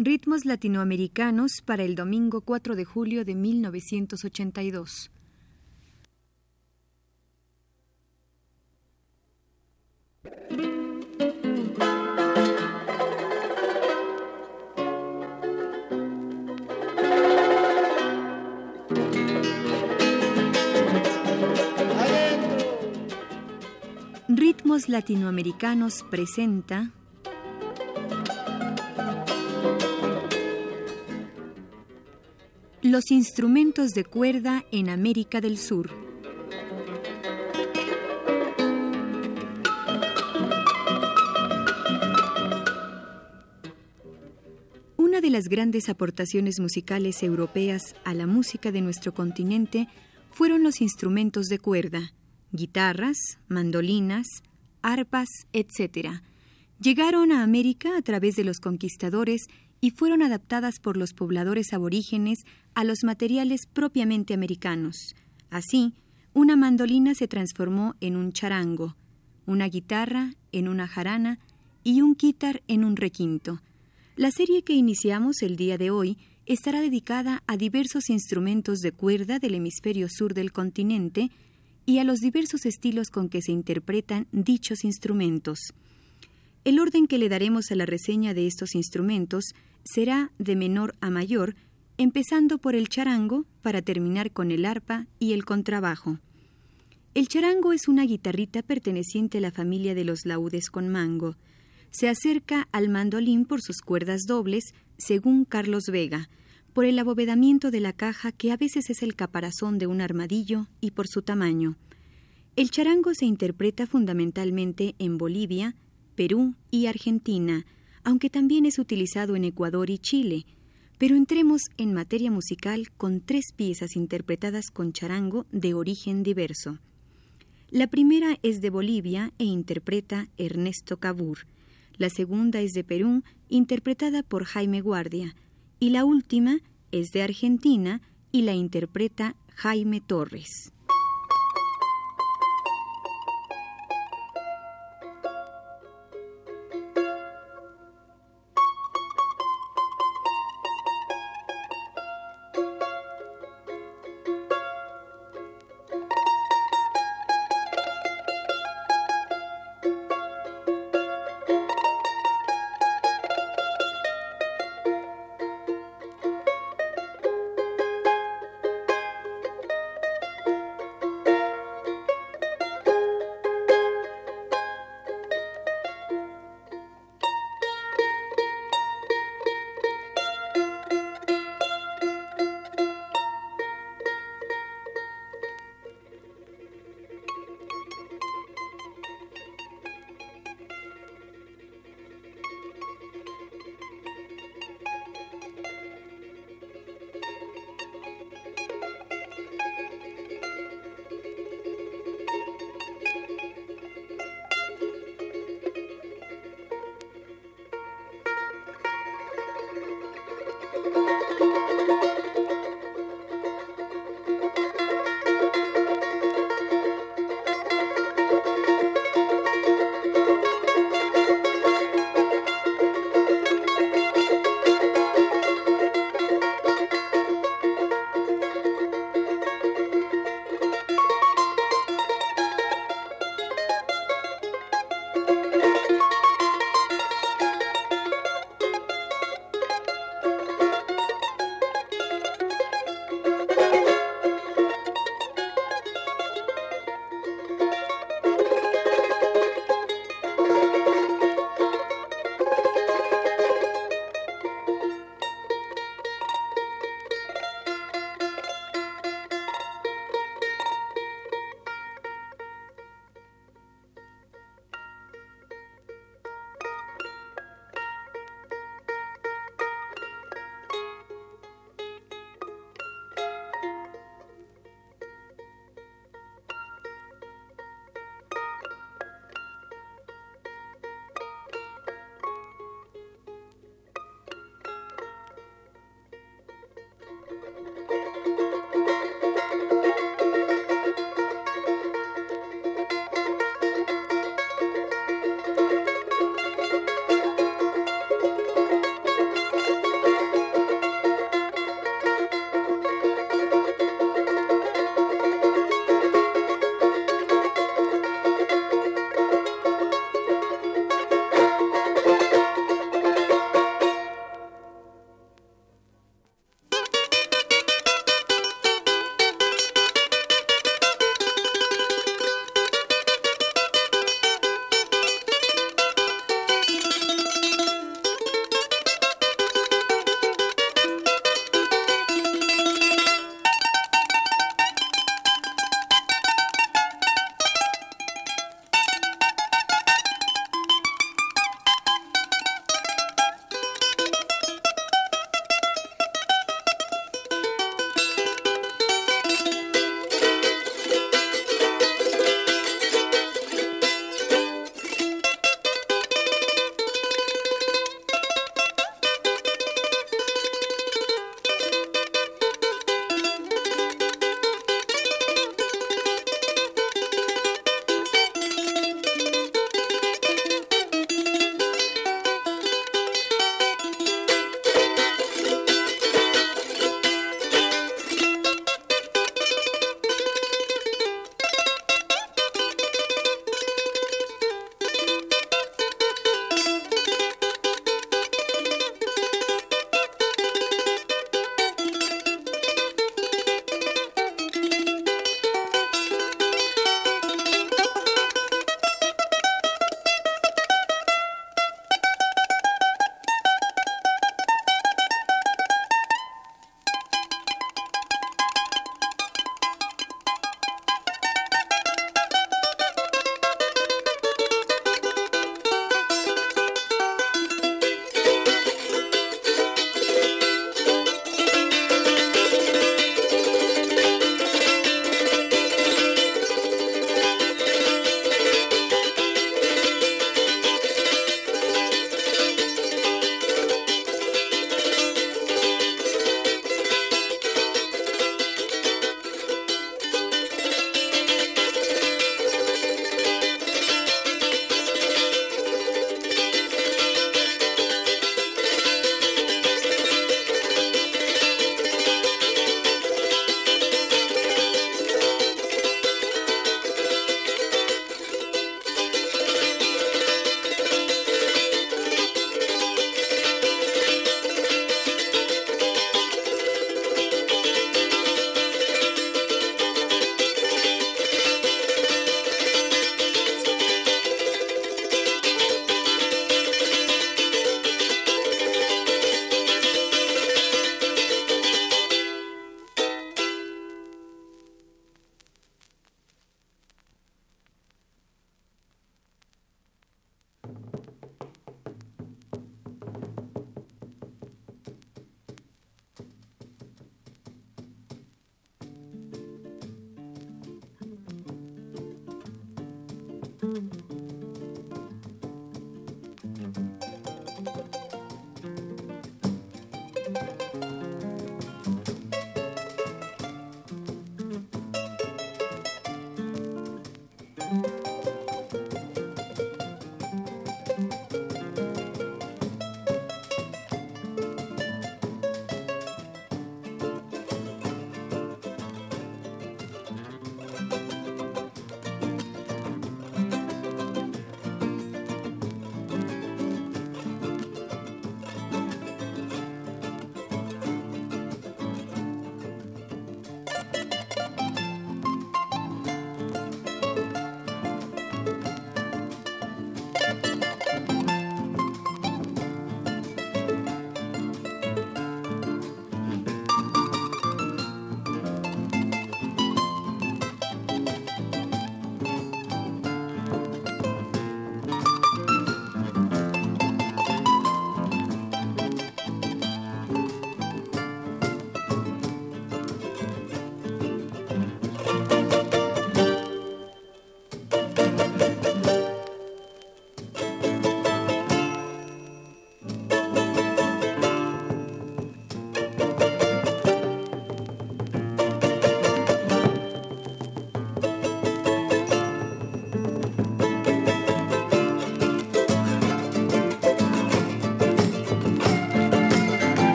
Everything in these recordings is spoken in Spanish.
Ritmos latinoamericanos para el domingo 4 de julio de 1982. Ritmos Latinoamericanos presenta Los instrumentos de cuerda en América del Sur. Una de las grandes aportaciones musicales europeas a la música de nuestro continente fueron los instrumentos de cuerda, guitarras, mandolinas, arpas, etc. Llegaron a América a través de los conquistadores y fueron adaptadas por los pobladores aborígenes a los materiales propiamente americanos. Así, una mandolina se transformó en un charango, una guitarra en una jarana y un quitar en un requinto. La serie que iniciamos el día de hoy estará dedicada a diversos instrumentos de cuerda del hemisferio sur del continente y a los diversos estilos con que se interpretan dichos instrumentos. El orden que le daremos a la reseña de estos instrumentos será de menor a mayor, empezando por el charango para terminar con el arpa y el contrabajo. El charango es una guitarrita perteneciente a la familia de los laúdes con mango. Se acerca al mandolín por sus cuerdas dobles, según Carlos Vega, por el abovedamiento de la caja que a veces es el caparazón de un armadillo y por su tamaño. El charango se interpreta fundamentalmente en Bolivia, Perú y Argentina, aunque también es utilizado en Ecuador y Chile. Pero entremos en materia musical con tres piezas interpretadas con charango de origen diverso. La primera es de Bolivia e interpreta Ernesto Cabur. La segunda es de Perú, interpretada por Jaime Guardia. Y la última es de Argentina y la interpreta Jaime Torres.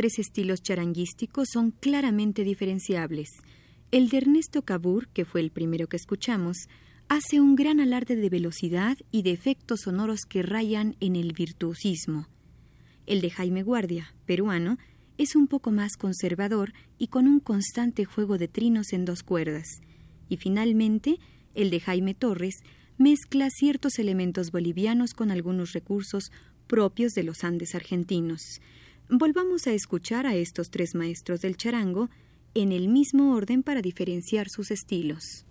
Tres estilos charanguísticos son claramente diferenciables. El de Ernesto Cabur, que fue el primero que escuchamos, hace un gran alarde de velocidad y de efectos sonoros que rayan en el virtuosismo. El de Jaime Guardia, peruano, es un poco más conservador y con un constante juego de trinos en dos cuerdas. Y finalmente, el de Jaime Torres mezcla ciertos elementos bolivianos con algunos recursos propios de los Andes argentinos. Volvamos a escuchar a estos tres maestros del charango en el mismo orden para diferenciar sus estilos.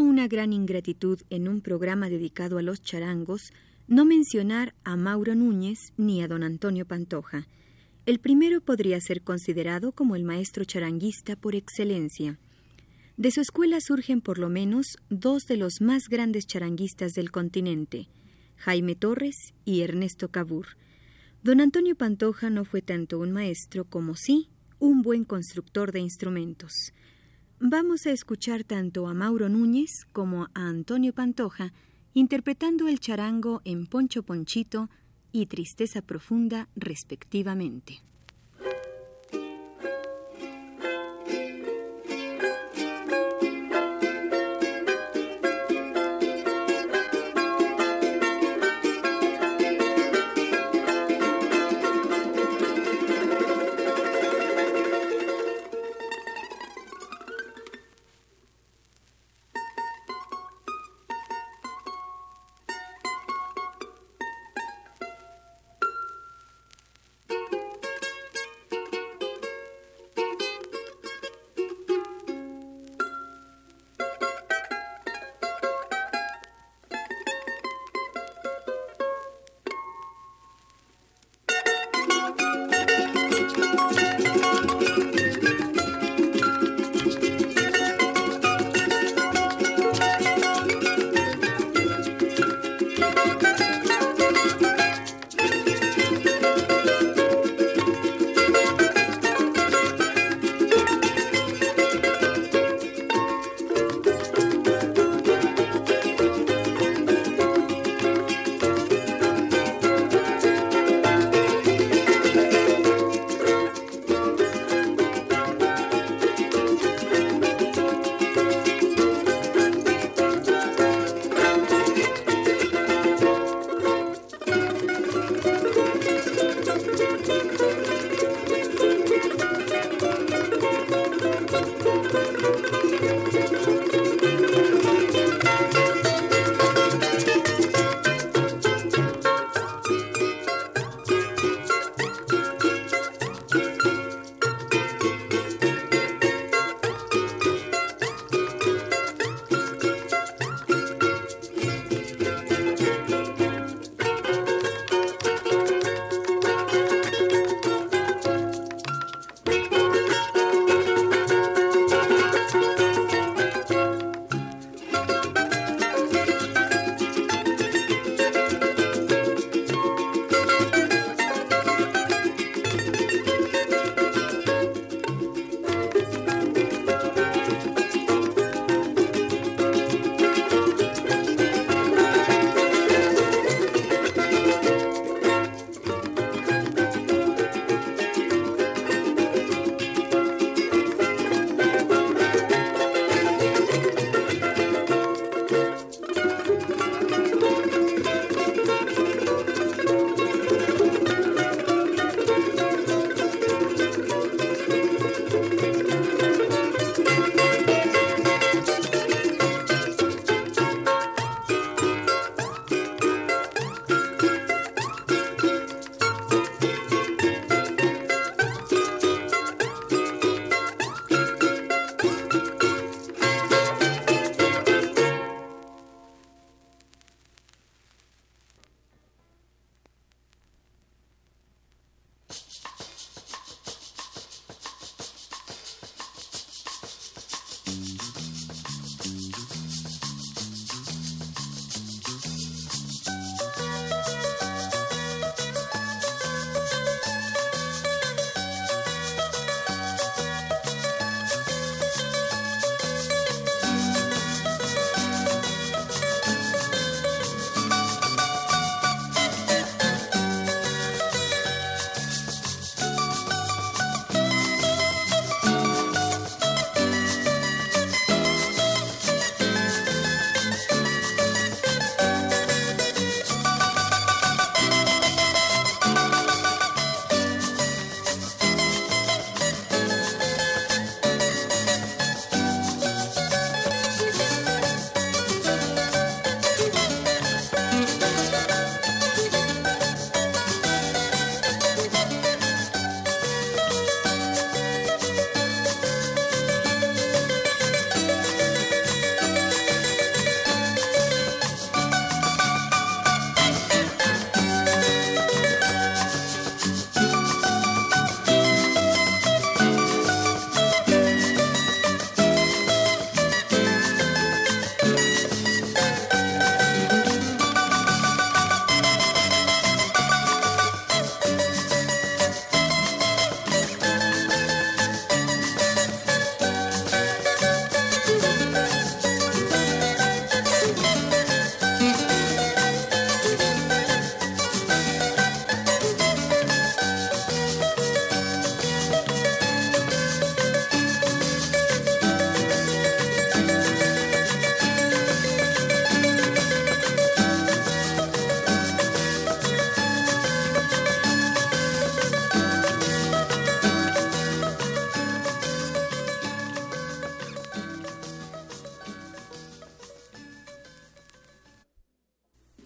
Una gran ingratitud en un programa dedicado a los charangos no mencionar a Mauro Núñez ni a don Antonio Pantoja. El primero podría ser considerado como el maestro charanguista por excelencia. De su escuela surgen por lo menos dos de los más grandes charanguistas del continente, Jaime Torres y Ernesto Cabur. Don Antonio Pantoja no fue tanto un maestro como sí un buen constructor de instrumentos. Vamos a escuchar tanto a Mauro Núñez como a Antonio Pantoja interpretando el charango en Poncho Ponchito y Tristeza Profunda respectivamente.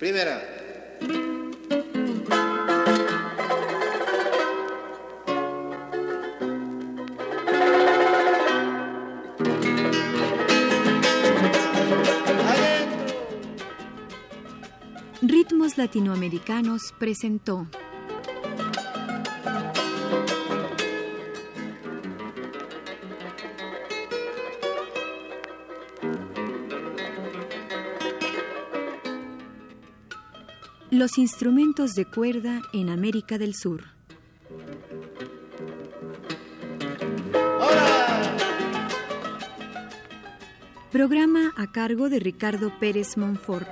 Primera. Ritmos Latinoamericanos presentó Los instrumentos de cuerda en América del Sur. Programa a cargo de Ricardo Pérez Monfort.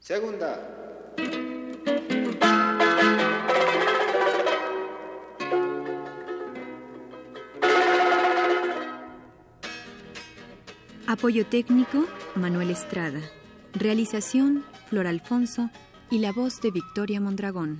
Segunda. Apoyo técnico, Manuel Estrada. Realización, Flor Alfonso y la voz de Victoria Mondragón.